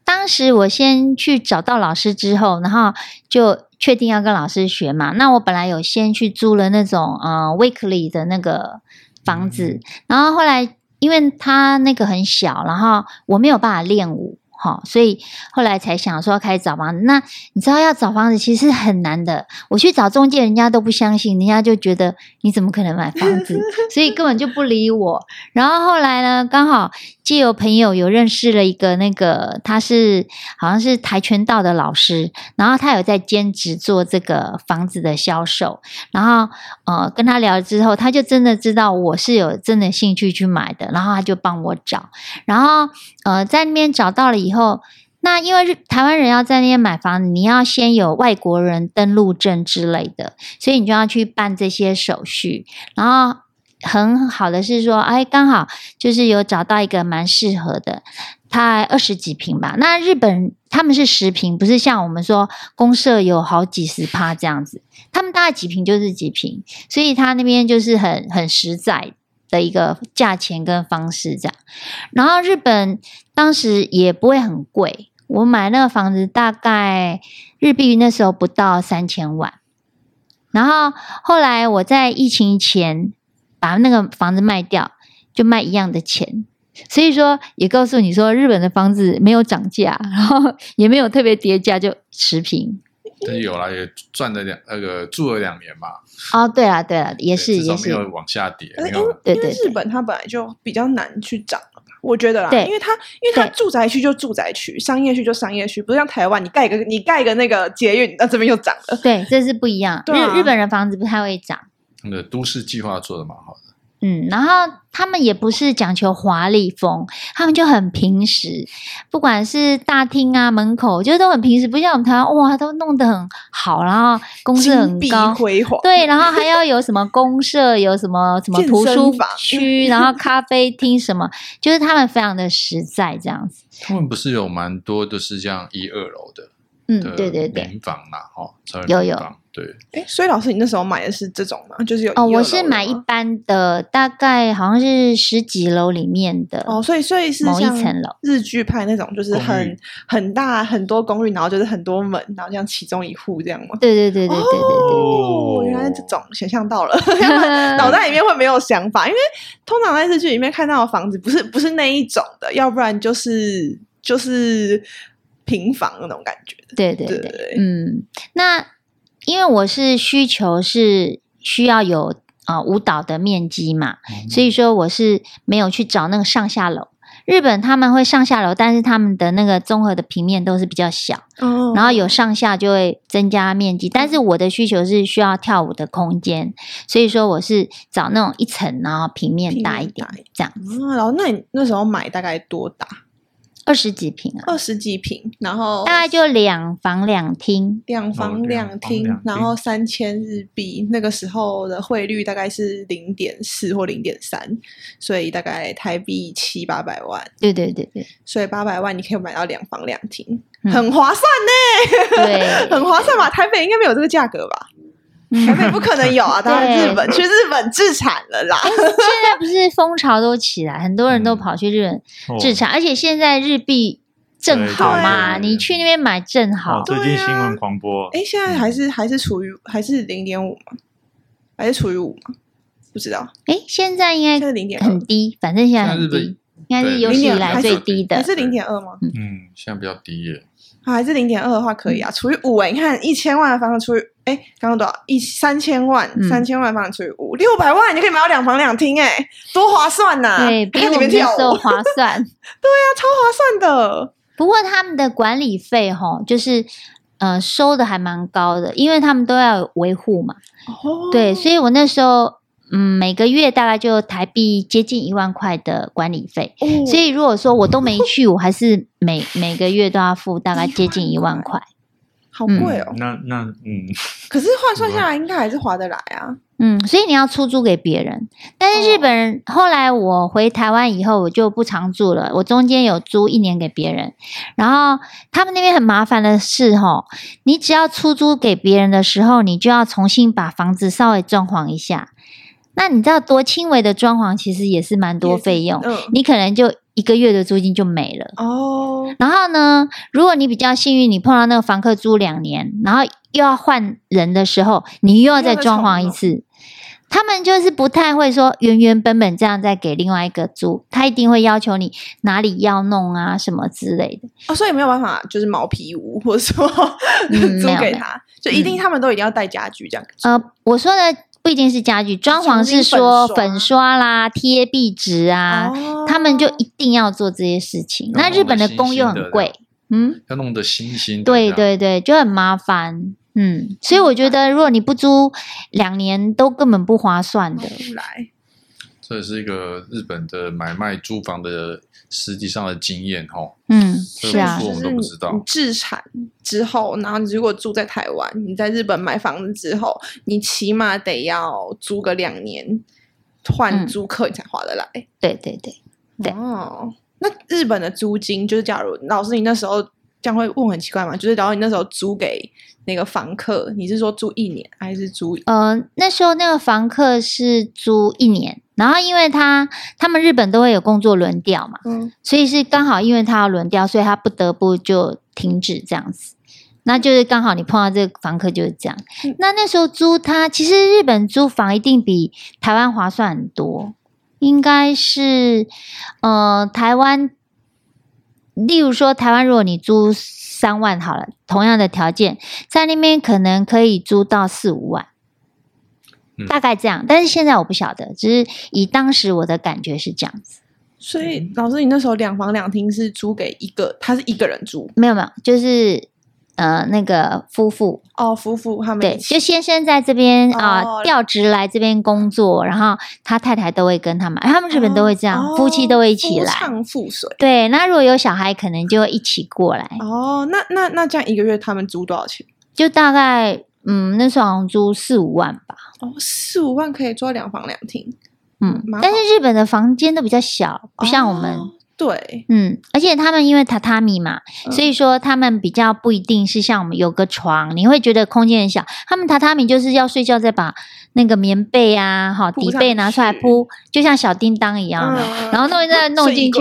当时我先去找到老师之后，然后就确定要跟老师学嘛。那我本来有先去租了那种呃 weekly 的那个。房子，然后后来因为他那个很小，然后我没有办法练舞。哈，所以后来才想说要开始找房子。那你知道要找房子其实很难的。我去找中介，人家都不相信，人家就觉得你怎么可能买房子？所以根本就不理我。然后后来呢，刚好借由朋友有认识了一个那个，他是好像是跆拳道的老师，然后他有在兼职做这个房子的销售。然后呃跟他聊之后，他就真的知道我是有真的兴趣去买的，然后他就帮我找。然后呃在那边找到了以后。那因为台湾人要在那边买房，你要先有外国人登录证之类的，所以你就要去办这些手续。然后很好的是说，哎，刚好就是有找到一个蛮适合的，他二十几平吧。那日本他们是十平，不是像我们说公社有好几十趴这样子，他们大概几平就是几平，所以他那边就是很很实在的一个价钱跟方式这样，然后日本当时也不会很贵，我买那个房子大概日币那时候不到三千万，然后后来我在疫情前把那个房子卖掉，就卖一样的钱。所以说，也告诉你说，日本的房子没有涨价，然后也没有特别跌价，就持平。但是有啦，也赚了两那个住了两年嘛。哦，对啊对啊，也是也是没有往下跌。因为日本它本来就比较难去涨，我觉得啦，对，因为它因为它住宅区就住宅区，商业区就商业区，不是像台湾，你盖个你盖一个那个捷运，那这边又涨了。对，这是不一样。日日本人房子不太会涨。那个都市计划做的蛮好的。嗯，然后他们也不是讲求华丽风，他们就很平实，不管是大厅啊、门口，就是都很平实，不像我们台湾哇，都弄得很好，然后公设很高，辉煌，对，然后还要有什么公社，有什么什么图书区，然后咖啡厅什么，就是他们非常的实在这样子。他们不是有蛮多都是这样一二楼的，嗯，对对对，民房嘛，哦，有有。对，哎，所以老师，你那时候买的是这种吗？就是有哦，我是买一般的，大概好像是十几楼里面的哦，所以所以是某一层楼。日剧派那种，就是很很大很多公寓，然后就是很多门，然后这样其中一户这样吗？对对对对对对哦，原来这种想象到了，脑袋里面会没有想法，因为通常在日剧里面看到的房子不是不是那一种的，要不然就是就是平房那种感觉。对对对，嗯，那。因为我是需求是需要有啊、呃、舞蹈的面积嘛，嗯、所以说我是没有去找那个上下楼。日本他们会上下楼，但是他们的那个综合的平面都是比较小，哦、然后有上下就会增加面积。但是我的需求是需要跳舞的空间，所以说我是找那种一层然后平面大一点这样子。然后那你那时候买大概多大？二十几平啊，二十几平，然后大概就两房两厅，两房两厅，然后三千日币，那个时候的汇率大概是零点四或零点三，所以大概台币七八百万。对对对对，所以八百万你可以买到两房两厅，嗯、很划算呢。对，很划算吧？台北应该没有这个价格吧？台北不可能有啊！当然日本去日本自产了啦。现在不是风潮都起来，很多人都 跑去日本自产，而且现在日币正好嘛，你去那边买正好。最近新闻狂播，哎，现在还是还是处于还是零点五吗？还是处于五吗？不知道。哎，现在应该零点很低，反正现在很低，应该是有史以来最低的。是零点二吗？嗯，现在比较低耶。还是零点二的话可以啊，除以五哎，你看一千万的房子除以哎，刚刚多少？一三千万，三千万的房子除以五，六百万，你可以买到两房两厅哎，多划算呐！对，比我们那时候划算。对啊，超划算的。不过他们的管理费哈，就是呃收的还蛮高的，因为他们都要维护嘛。哦。对，所以我那时候。嗯，每个月大概就台币接近一万块的管理费，哦、所以如果说我都没 去，我还是每每个月都要付大概接近一万块，好贵哦。嗯、那那嗯，可是换算下来应该还是划得来啊。嗯，所以你要出租给别人，但是日本人、哦、后来我回台湾以后，我就不常住了，我中间有租一年给别人，然后他们那边很麻烦的是哈，你只要出租给别人的时候，你就要重新把房子稍微装潢一下。那你知道多轻微的装潢其实也是蛮多费用，嗯、你可能就一个月的租金就没了哦。然后呢，如果你比较幸运，你碰到那个房客租两年，然后又要换人的时候，你又要再装潢一次。他们就是不太会说原原本本这样再给另外一个租，他一定会要求你哪里要弄啊什么之类的。哦，所以没有办法就是毛坯屋，或者说、嗯、租给他，就一定他们都一定要带家具这样。呃，我说的。不一定是家具，装潢是说粉刷啦、贴壁纸啊，哦、他们就一定要做这些事情。那日本的工又很贵，嗯，要弄得新新。对对对，就很麻烦。嗯，所以我觉得，如果你不租两年，都根本不划算的。来，这是一个日本的买卖租房的实际上的经验哈。嗯，是啊，我们都不知道。你置产之后，然后你如果住在台湾，你在日本买房子之后，你起码得要租个两年，换租客你才划得来。嗯、对对对对。哦，那日本的租金就是，假如老师你那时候这样会问很奇怪吗？就是，假如你那时候租给那个房客，你是说租一年还是租？呃，那时候那个房客是租一年。然后因为他他们日本都会有工作轮调嘛，嗯，所以是刚好因为他要轮调，所以他不得不就停止这样子。那就是刚好你碰到这个房客就是这样。嗯、那那时候租他，其实日本租房一定比台湾划算很多，应该是呃台湾，例如说台湾，如果你租三万好了，同样的条件，在那边可能可以租到四五万，嗯、大概这样。但是现在我不晓得，只是以当时我的感觉是这样子。所以老师，你那时候两房两厅是租给一个，他是一个人住？没有没有，就是。呃，那个夫妇哦，夫妇他们对，就先生在这边啊、哦呃、调职来这边工作，然后他太太都会跟他们，他们日本都会这样，哦、夫妻都会一起来，夫唱妇随。对，那如果有小孩，可能就会一起过来。哦，那那那这样一个月他们租多少钱？就大概嗯，那时候好像租四五万吧。哦，四五万可以租两房两厅，嗯，但是日本的房间都比较小，不像我们。哦对，嗯，而且他们因为榻榻米嘛，嗯、所以说他们比较不一定是像我们有个床，你会觉得空间很小。他们榻榻米就是要睡觉再把那个棉被啊、哈底被拿出来铺，就像小叮当一样的，嗯、然后弄再 弄进去。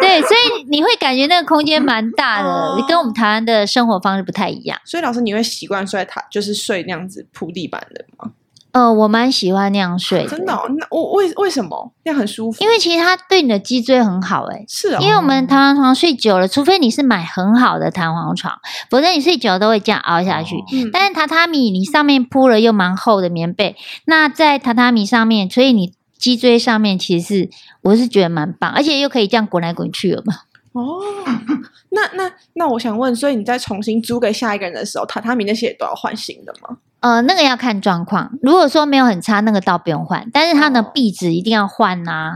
对，所以你会感觉那个空间蛮大的，嗯、跟我们台湾的生活方式不太一样。所以老师，你会习惯睡榻，就是睡那样子铺地板的吗？呃，我蛮喜欢那样睡的，真的、哦？那我为为什么那样很舒服？因为其实它对你的脊椎很好、欸，诶是哦。因为我们弹簧床睡久了，除非你是买很好的弹簧床，否则你睡久了都会这样凹下去。嗯、但是榻榻米你上面铺了又蛮厚的棉被，那在榻榻米上面，所以你脊椎上面其实是我是觉得蛮棒，而且又可以这样滚来滚去了嘛。哦，那那那我想问，所以你在重新租给下一个人的时候，榻榻米那些也都要换新的吗？呃，那个要看状况。如果说没有很差，那个倒不用换。但是它的壁纸一定要换呐、啊，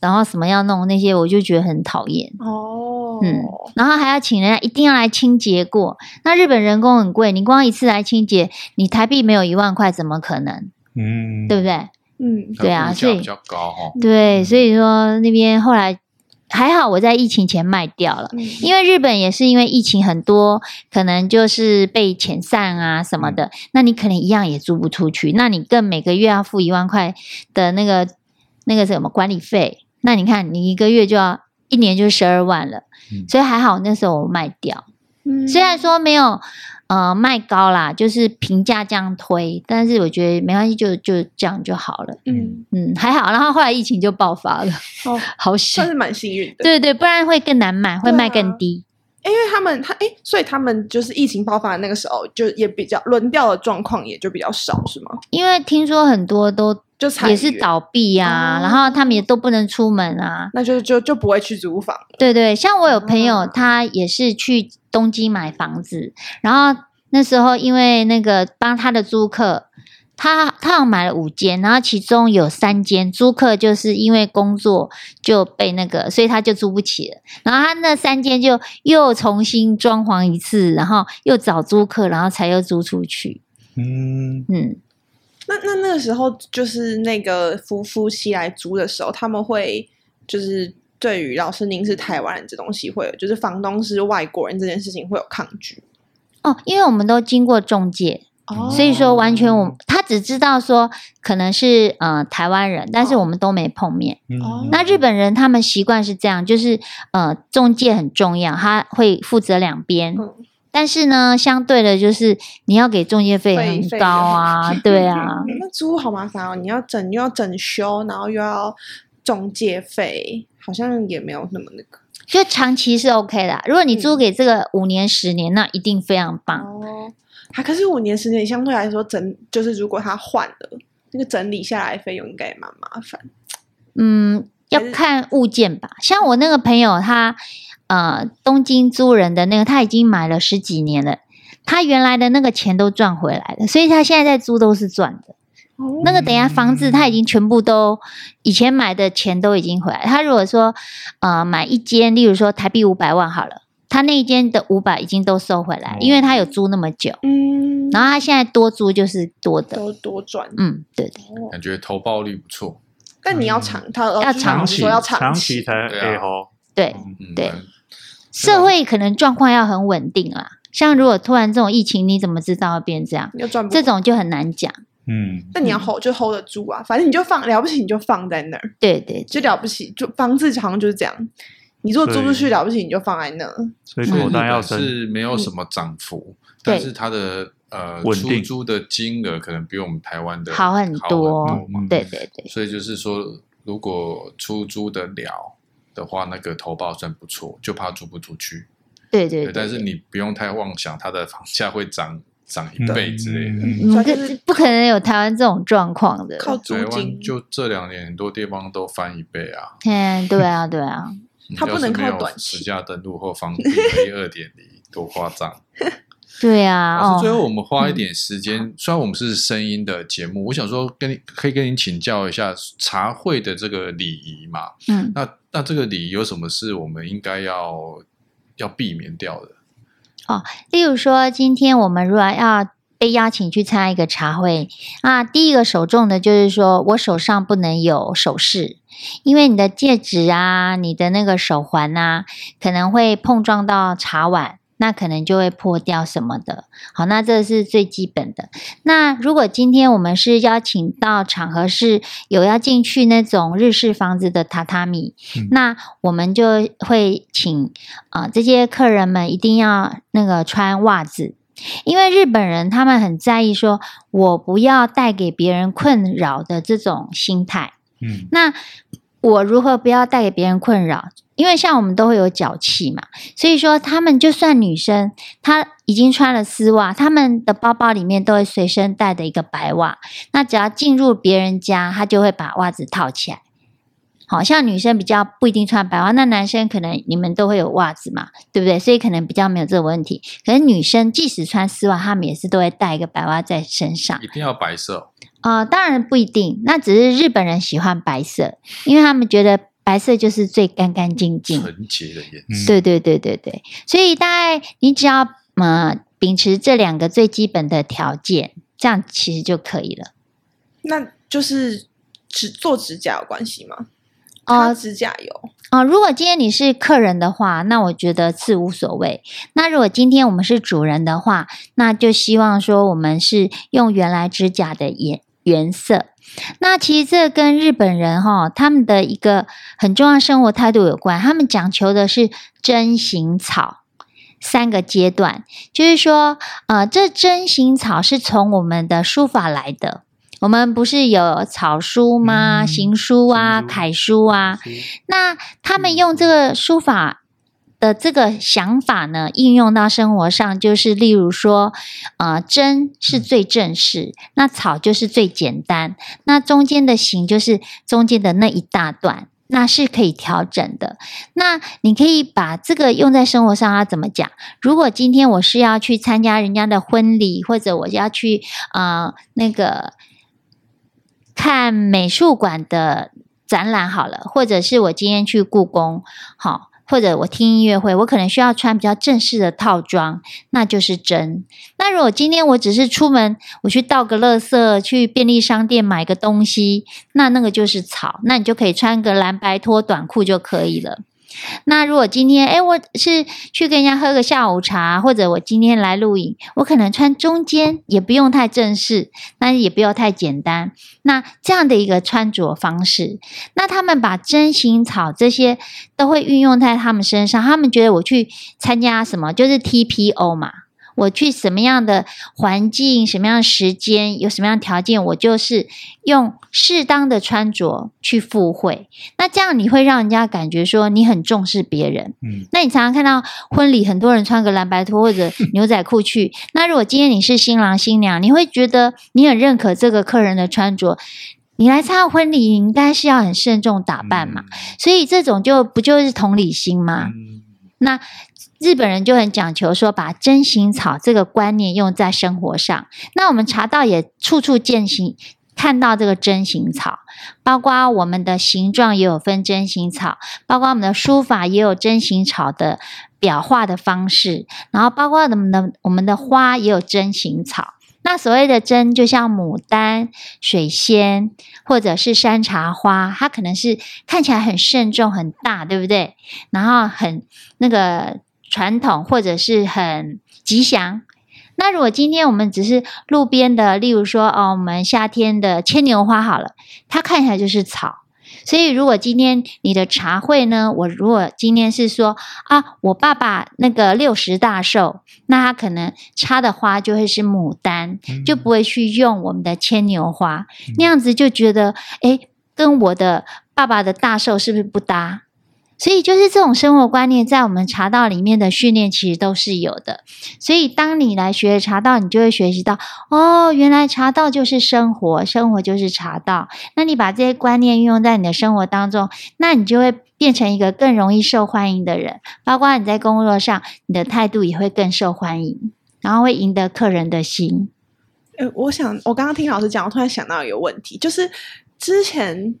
然后什么要弄那些，我就觉得很讨厌。哦，嗯，然后还要请人家一定要来清洁过。那日本人工很贵，你光一次来清洁，你台币没有一万块，怎么可能？嗯，对不对？嗯，对啊，所以比较高哦。对，所以说那边后来。还好我在疫情前卖掉了，因为日本也是因为疫情很多，可能就是被遣散啊什么的，那你可能一样也租不出去，那你更每个月要付一万块的那个那个什么管理费，那你看你一个月就要一年就十二万了，所以还好那时候我卖掉，虽然说没有。呃，卖高啦，就是平价这样推，但是我觉得没关系，就就这样就好了。嗯嗯，还好。然后后来疫情就爆发了，哦，好险，算是蛮幸运的。对对，不然会更难卖，会卖更低。因为他们他哎，所以他们就是疫情爆发的那个时候，就也比较轮调的状况也就比较少，是吗？因为听说很多都就也是倒闭呀、啊，然后他们也都不能出门啊，那就就就不会去租房。对对，像我有朋友，他也是去东京买房子，然后那时候因为那个帮他的租客，他他好像买了五间，然后其中有三间租客就是因为工作就被那个，所以他就租不起了。然后他那三间就又重新装潢一次，然后又找租客，然后才又租出去。嗯嗯。那那那个时候，就是那个夫夫妻来租的时候，他们会就是对于老师您是台湾人这东西会有，就是房东是外国人这件事情会有抗拒哦，因为我们都经过中介，哦、所以说完全我他只知道说可能是呃台湾人，但是我们都没碰面。哦，那日本人他们习惯是这样，就是呃中介很重要，他会负责两边。嗯但是呢，相对的，就是你要给中介费很高啊，对啊。那租好麻烦哦，你要整又要整修，然后又要中介费，好像也没有那么那个。就长期是 OK 的，如果你租给这个五年、十年，那一定非常棒。哦，还可是五年、十年相对来说整，就是如果他换了那个整理下来费用，应该也蛮麻烦。嗯，要看物件吧。像我那个朋友，他。呃，东京租人的那个，他已经买了十几年了，他原来的那个钱都赚回来了，所以他现在在租都是赚的。哦、那个等下房子他已经全部都以前买的钱都已经回来。他如果说呃买一间，例如说台币五百万好了，他那一间的五百已经都收回来，因为他有租那么久。嗯，然后他现在多租就是多的，多多赚。嗯，对的。感觉投报率不错，但你要长，他要长期，要长期才对哦。对嗯对。社会可能状况要很稳定啦，像如果突然这种疫情，你怎么知道会变这样？这种就很难讲。嗯，那你要 hold 就 hold 得住啊，反正你就放了不起，你就放在那儿。对对，就了不起，就房子好像就是这样。你如果租出去了不起，你就放在那。所以口袋要是没有什么涨幅，但是它的呃出租的金额可能比我们台湾的好很多。嘛。对对对，所以就是说，如果出租的了的话，那个投报算不错，就怕租不出去。对对，但是你不用太妄想它的房价会涨。涨一倍之类的，嗯，不可能有台湾这种状况的。靠租金，就这两年很多地方都翻一倍啊。嗯，对啊，对啊。它不能靠短期。实价登录或房地二点零，多夸张。对啊。老师，最后我们花一点时间，虽然我们是声音的节目，我想说跟你可以跟你请教一下茶会的这个礼仪嘛。嗯。那那这个礼仪有什么是我们应该要要避免掉的？哦，例如说，今天我们如果要被邀请去参加一个茶会，啊，第一个首重的就是说我手上不能有首饰，因为你的戒指啊、你的那个手环啊，可能会碰撞到茶碗。那可能就会破掉什么的，好，那这是最基本的。那如果今天我们是邀请到场合是有要进去那种日式房子的榻榻米，嗯、那我们就会请啊、呃、这些客人们一定要那个穿袜子，因为日本人他们很在意说我不要带给别人困扰的这种心态。嗯，那我如何不要带给别人困扰？因为像我们都会有脚气嘛，所以说他们就算女生，她已经穿了丝袜，他们的包包里面都会随身带的一个白袜。那只要进入别人家，他就会把袜子套起来。好像女生比较不一定穿白袜，那男生可能你们都会有袜子嘛，对不对？所以可能比较没有这个问题。可是女生即使穿丝袜，他们也是都会带一个白袜在身上。一定要白色？呃，当然不一定。那只是日本人喜欢白色，因为他们觉得。白色就是最干干净净、纯洁的颜色。对对对对对，所以大概你只要呃秉持这两个最基本的条件，这样其实就可以了。那就是指做指甲有关系吗？哦，指甲油哦、呃。如果今天你是客人的话，那我觉得是无所谓。那如果今天我们是主人的话，那就希望说我们是用原来指甲的颜颜色。那其实这跟日本人哈，他们的一个很重要生活态度有关。他们讲求的是真行草三个阶段，就是说，呃，这真行草是从我们的书法来的。我们不是有草书吗？行书啊，楷书啊。那他们用这个书法。的这个想法呢，应用到生活上，就是例如说，呃，真是最正式，那草就是最简单，那中间的形就是中间的那一大段，那是可以调整的。那你可以把这个用在生活上，要怎么讲？如果今天我是要去参加人家的婚礼，或者我要去呃那个看美术馆的展览好了，或者是我今天去故宫，好。或者我听音乐会，我可能需要穿比较正式的套装，那就是真。那如果今天我只是出门，我去倒个垃圾，去便利商店买个东西，那那个就是草，那你就可以穿个蓝白拖短裤就可以了。那如果今天，诶，我是去跟人家喝个下午茶，或者我今天来录影，我可能穿中间，也不用太正式，但是也不要太简单。那这样的一个穿着方式，那他们把真心草这些都会运用在他们身上，他们觉得我去参加什么就是 TPO 嘛。我去什么样的环境、什么样的时间、有什么样的条件，我就是用适当的穿着去赴会。那这样你会让人家感觉说你很重视别人。嗯，那你常常看到婚礼很多人穿个蓝白拖或者 牛仔裤去。那如果今天你是新郎新娘，你会觉得你很认可这个客人的穿着。你来参加婚礼，你应该是要很慎重打扮嘛。所以这种就不就是同理心吗？那。日本人就很讲求说，把针形草这个观念用在生活上。那我们茶道也处处践行，看到这个针形草，包括我们的形状也有分针形草，包括我们的书法也有针形草的表画的方式，然后包括我们的我们的花也有针形草。那所谓的针，就像牡丹、水仙或者是山茶花，它可能是看起来很慎重、很大，对不对？然后很那个。传统或者是很吉祥，那如果今天我们只是路边的，例如说哦，我们夏天的牵牛花好了，它看起来就是草。所以，如果今天你的茶会呢，我如果今天是说啊，我爸爸那个六十大寿，那他可能插的花就会是牡丹，就不会去用我们的牵牛花，那样子就觉得诶，跟我的爸爸的大寿是不是不搭？所以就是这种生活观念，在我们茶道里面的训练其实都是有的。所以当你来学茶道，你就会学习到哦，原来茶道就是生活，生活就是茶道。那你把这些观念运用在你的生活当中，那你就会变成一个更容易受欢迎的人。包括你在工作上，你的态度也会更受欢迎，然后会赢得客人的心。呃，我想我刚刚听老师讲，我突然想到一个问题，就是之前。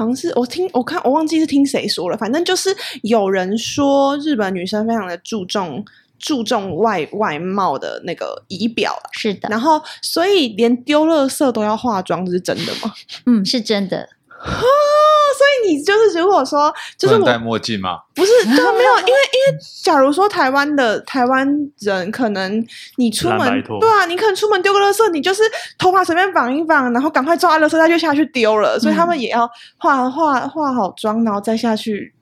好像是我听我看我忘记是听谁说了，反正就是有人说日本女生非常的注重注重外外貌的那个仪表，是的，然后所以连丢垃圾都要化妆，这是真的吗？嗯，是真的。所以你就是如果说就是我戴墨镜吗？不是，对，没有，因为因为假如说台湾的台湾人，可能你出门对啊，你可能出门丢个垃圾，你就是头发随便绑一绑，然后赶快抓垃圾袋就下去丢了，所以他们也要化化化好妆，然后再下去。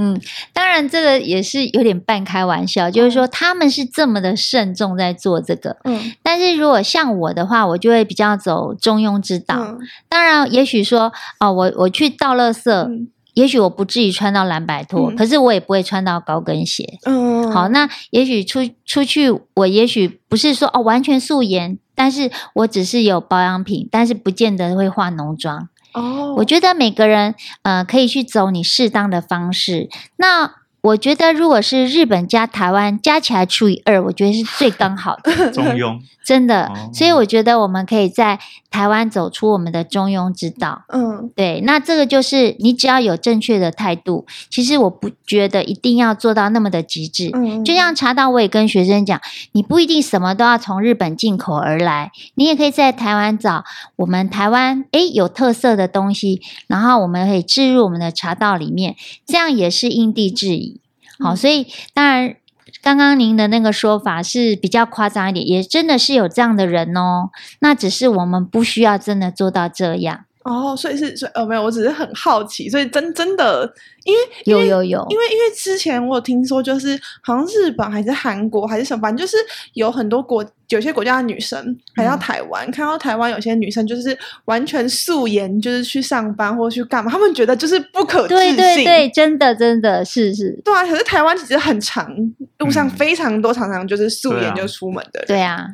嗯，当然这个也是有点半开玩笑，就是说他们是这么的慎重在做这个。嗯，但是如果像我的话，我就会比较走中庸之道。嗯、当然，也许说哦，我我去倒垃圾，嗯、也许我不至于穿到蓝白拖，嗯、可是我也不会穿到高跟鞋。嗯，好，那也许出出去，我也许不是说哦完全素颜，但是我只是有保养品，但是不见得会化浓妆。哦，我觉得每个人呃可以去走你适当的方式。那我觉得如果是日本加台湾加起来除以二，我觉得是最刚好的 中庸。真的，哦、所以我觉得我们可以在台湾走出我们的中庸之道。嗯，对，那这个就是你只要有正确的态度，其实我不觉得一定要做到那么的极致。嗯，就像茶道，我也跟学生讲，你不一定什么都要从日本进口而来，你也可以在台湾找我们台湾诶有特色的东西，然后我们可以置入我们的茶道里面，这样也是因地制宜。好，所以当然。刚刚您的那个说法是比较夸张一点，也真的是有这样的人哦。那只是我们不需要真的做到这样哦。所以是，所以呃，没有，我只是很好奇。所以真真的，因为，因为有有有，因为因为之前我有听说，就是好像日本还是韩国还是什么，反正就是有很多国。有些国家的女生来到台湾，嗯、看到台湾有些女生就是完全素颜，就是去上班或去干嘛，他们觉得就是不可置信。对对对，真的真的是是。对啊，可是台湾其实很长，路上非常多，常常就是素颜就出门的人。对啊，对啊，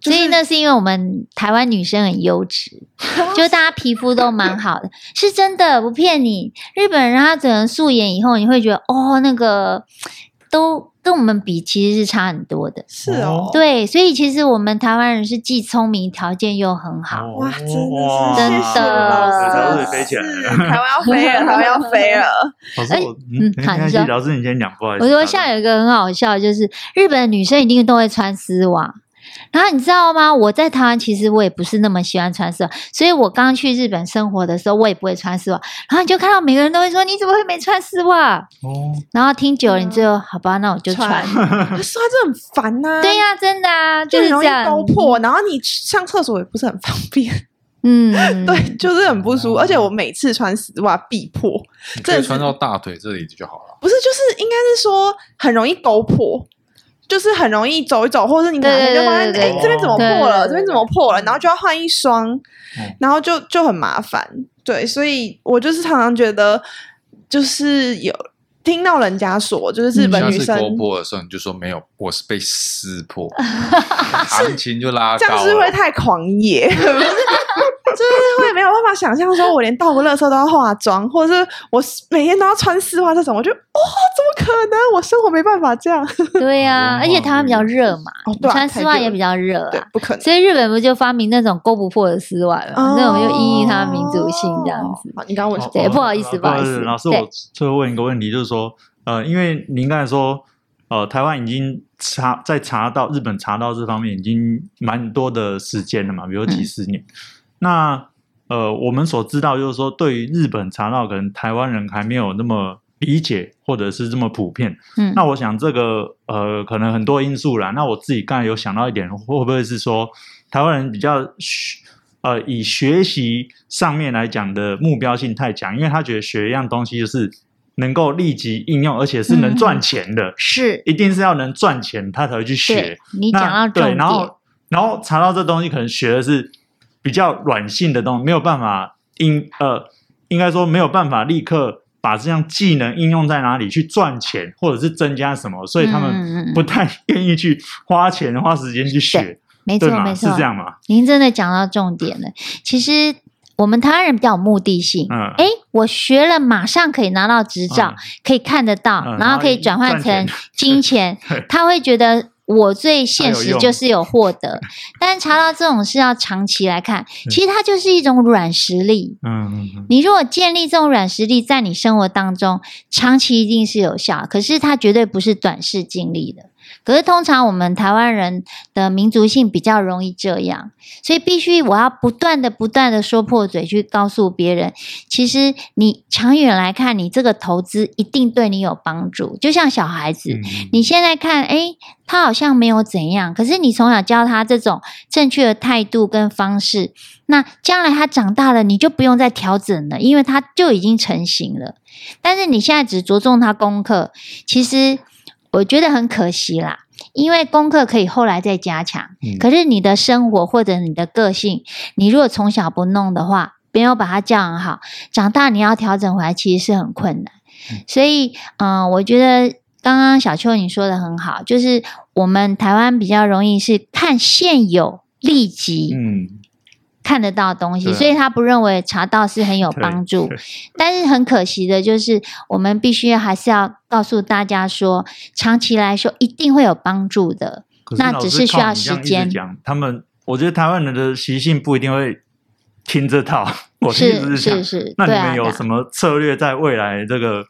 所以那是因为我们台湾女生很优质，就大家皮肤都蛮好的，是真的不骗你。日本人他整能素颜以后，你会觉得哦，那个都。跟我们比，其实是差很多的。是哦，对，所以其实我们台湾人是既聪明，条件又很好。哇，真的是，真的，老师飞起来了，台湾要飞了，台湾要飞了。老师，嗯，你先，老师你先讲，不好意思。我说现在有一个很好笑，就是日本的女生一定都会穿丝袜。然后你知道吗？我在台湾其实我也不是那么喜欢穿丝袜，所以我刚去日本生活的时候，我也不会穿丝袜。然后你就看到每个人都会说：“你怎么会没穿丝袜？”哦。然后听久了，你最后好吧，那我就穿。丝袜真的很烦呐。对呀，真的啊，就是这样。勾破，然后你上厕所也不是很方便。嗯，对，就是很不舒服。而且我每次穿丝袜必破，可以穿到大腿这里就好了。不是，就是应该是说很容易勾破。就是很容易走一走，或者是你哪天就发现，哎，这边怎么破了？这边怎么破了？然后就要换一双，然后就就很麻烦。对，所以我就是常常觉得，就是有听到人家说，就是日本女生勾破的时候，你就说没有，我是被撕破，行情就拉高，这样是会太狂野。就是会没有办法想象，说我连倒个垃圾都要化妆，或者是我每天都要穿丝袜这种，我就哇、哦，怎么可能？我生活没办法这样。对呀、啊，而且台湾比较热嘛，哦对啊、穿丝袜也比较热啊，不可能。所以日本不就发明那种勾不破的丝袜了？哦、那种就因应它的民族性这样子。你刚刚问什么？对，不好意思，不好意思，老师，我最后问一个问题，就是说，呃，因为您刚才说，呃，台湾已经查在查到日本查到这方面已经蛮多的时间了嘛，比如几十年。嗯那呃，我们所知道就是说，对于日本茶道，可能台湾人还没有那么理解或者是这么普遍。嗯，那我想这个呃，可能很多因素啦。那我自己刚才有想到一点，会不会是说台湾人比较呃以学习上面来讲的目标性太强，因为他觉得学一样东西就是能够立即应用，而且是能赚钱的，嗯、是一定是要能赚钱，他才会去学。你讲到重点，然后然后查到这东西，可能学的是比较软性的东西，没有办法应呃，应该说没有办法立刻。把这项技能应用在哪里去赚钱，或者是增加什么，所以他们不太愿意去花钱、花时间去学。没错，没错，是这样吗？您真的讲到重点了。其实我们台湾人比较有目的性。嗯，哎，我学了，马上可以拿到执照，嗯、可以看得到，嗯、然后可以转换成金钱，钱他会觉得。我最现实就是有获得，但查到这种是要长期来看，其实它就是一种软实力。嗯，你如果建立这种软实力在你生活当中，长期一定是有效，可是它绝对不是短视经历的。可是通常我们台湾人的民族性比较容易这样，所以必须我要不断的、不断的说破嘴去告诉别人，其实你长远来看，你这个投资一定对你有帮助。就像小孩子，你现在看，诶，他好像没有怎样，可是你从小教他这种正确的态度跟方式，那将来他长大了，你就不用再调整了，因为他就已经成型了。但是你现在只着重他功课，其实。我觉得很可惜啦，因为功课可以后来再加强。嗯，可是你的生活或者你的个性，你如果从小不弄的话，没有把它教养好，长大你要调整回来，其实是很困难。嗯，所以，嗯，呃，我觉得刚刚小邱你说的很好，就是我们台湾比较容易是看现有立即。嗯。看得到东西，所以他不认为茶道是很有帮助。但是很可惜的就是，我们必须还是要告诉大家说，长期来说一定会有帮助的。那只是需要时间。他们，我觉得台湾人的习性不一定会听这套。我是是是。那你们有什么策略在未来这个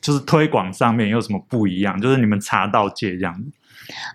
就是推广上面有什么不一样？就是你们查到界这样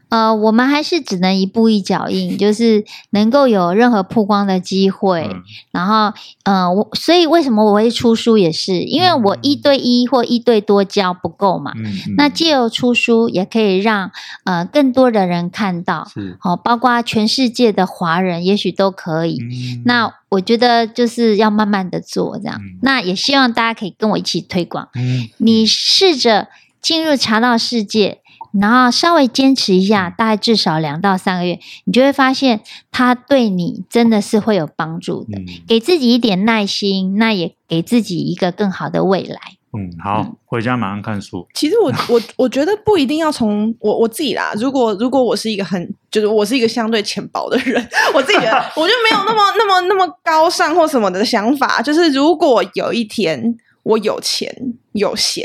呃，我们还是只能一步一脚印，就是能够有任何曝光的机会。嗯、然后，呃，我所以为什么我会出书，也是因为我一对一或一对多教不够嘛。嗯嗯、那借由出书，也可以让呃更多的人看到，好、哦，包括全世界的华人，也许都可以。嗯、那我觉得就是要慢慢的做这样。嗯、那也希望大家可以跟我一起推广。嗯、你试着进入茶道世界。然后稍微坚持一下，大概至少两到三个月，你就会发现它对你真的是会有帮助的。嗯、给自己一点耐心，那也给自己一个更好的未来。嗯，好，嗯、回家马上看书。其实我我我觉得不一定要从我我自己啦。如果如果我是一个很就是我是一个相对浅薄的人，我自己觉得 我就没有那么那么那么高尚或什么的想法。就是如果有一天。我有钱有闲，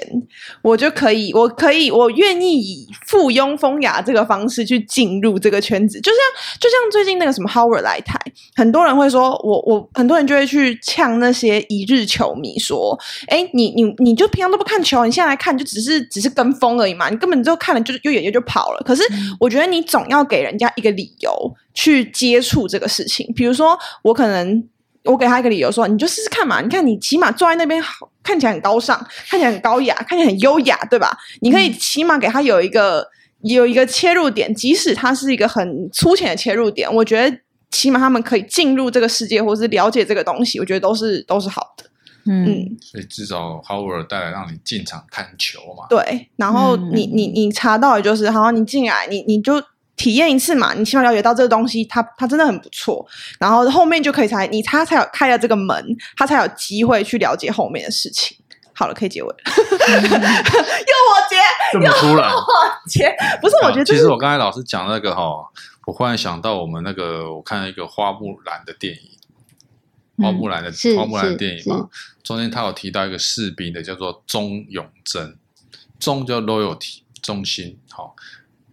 我就可以，我可以，我愿意以附庸风雅这个方式去进入这个圈子。就像就像最近那个什么 Howard 来台，很多人会说我我很多人就会去呛那些一日球迷说，哎，你你你就平常都不看球，你现在来看就只是只是跟风而已嘛，你根本就看了就又眼就跑了。可是我觉得你总要给人家一个理由去接触这个事情，比如说我可能。我给他一个理由说，你就试试看嘛。你看，你起码坐在那边，好看起来很高尚，看起来很高雅，看起来很优雅，对吧？你可以起码给他有一个有一个切入点，即使他是一个很粗浅的切入点，我觉得起码他们可以进入这个世界，或是了解这个东西，我觉得都是都是好的。嗯，嗯，所以至少 Howard 带来让你进场看球嘛。对，然后你你你查到的就是，好，你进来，你你就。体验一次嘛，你起码了解到这个东西，它它真的很不错，然后后面就可以才你他才有开了这个门，他才有机会去了解后面的事情。好了，可以结尾了，又我结，又我结，不是我觉得。其实我刚才老师讲那个哈，我忽然想到我们那个，我看了一个花木兰的电影，花木兰的、嗯、花木兰的电影嘛，中间他有提到一个士兵的叫做忠永贞，忠叫 loyalty 忠心，好。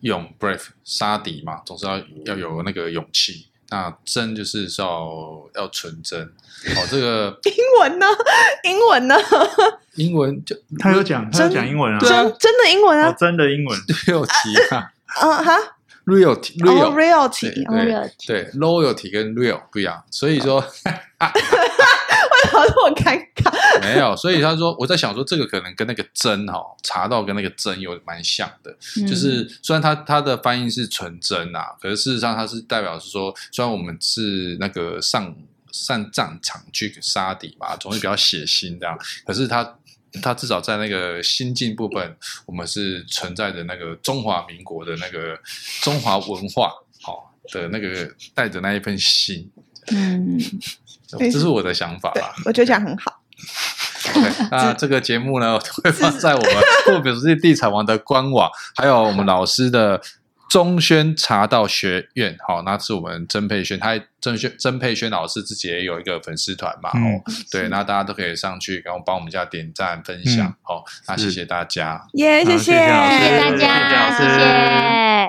勇 brave 杀敌嘛，总是要要有那个勇气。那真就是要要纯真。好，这个英文呢？英文呢？英文就他有讲，他有讲英文啊，真真的英文啊，真的英文。loyalty 啊啊哈，reality real reality 对 loyalty 跟 real 不一样，所以说为什么这么尴尬？没有，所以他说我在想说，这个可能跟那个真哈、哦、茶道跟那个真有蛮像的，嗯、就是虽然它它的翻译是纯真啊，可是事实上它是代表是说，虽然我们是那个上上战场去杀敌嘛，总是比较血腥这样，可是它它至少在那个心境部分，我们是存在着那个中华民国的那个中华文化好、哦、的那个带着那一份心，嗯。这是我的想法啦，我觉得这样很好。OK，那这个节目呢，会放在我们富比士地产王的官网，还有我们老师的中宣茶道学院。好，那是我们曾佩轩，他曾轩曾佩轩老师自己也有一个粉丝团嘛。嗯、哦，对，那大家都可以上去，然后帮我们家点赞分享。好、嗯，那谢谢大家，耶，谢谢，谢谢大家。